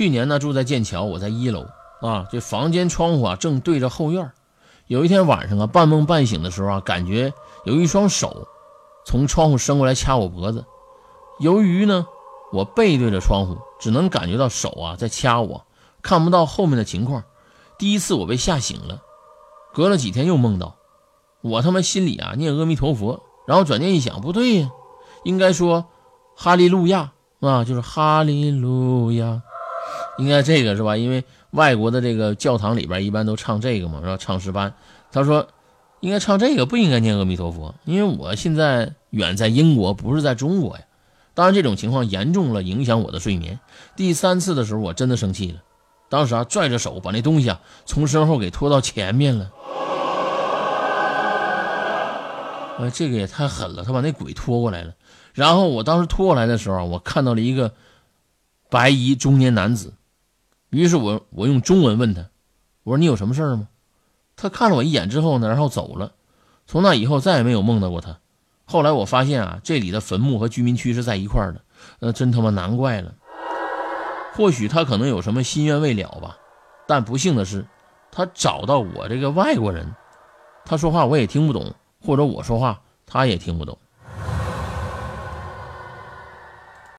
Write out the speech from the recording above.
去年呢住在剑桥，我在一楼啊，这房间窗户啊正对着后院。有一天晚上啊，半梦半醒的时候啊，感觉有一双手从窗户伸过来掐我脖子。由于呢我背对着窗户，只能感觉到手啊在掐我，看不到后面的情况。第一次我被吓醒了，隔了几天又梦到，我他妈心里啊念阿弥陀佛，然后转念一想，不对呀，应该说哈利路亚啊，就是哈利路亚。应该这个是吧？因为外国的这个教堂里边一般都唱这个嘛，然后唱诗班。他说应该唱这个，不应该念阿弥陀佛，因为我现在远在英国，不是在中国呀。当然这种情况严重了，影响我的睡眠。第三次的时候，我真的生气了，当时啊拽着手把那东西啊从身后给拖到前面了。哎，这个也太狠了，他把那鬼拖过来了。然后我当时拖过来的时候，我看到了一个白衣中年男子。于是我我用中文问他，我说你有什么事儿吗？他看了我一眼之后呢，然后走了。从那以后再也没有梦到过他。后来我发现啊，这里的坟墓和居民区是在一块儿的，那真他妈难怪了。或许他可能有什么心愿未了吧。但不幸的是，他找到我这个外国人，他说话我也听不懂，或者我说话他也听不懂。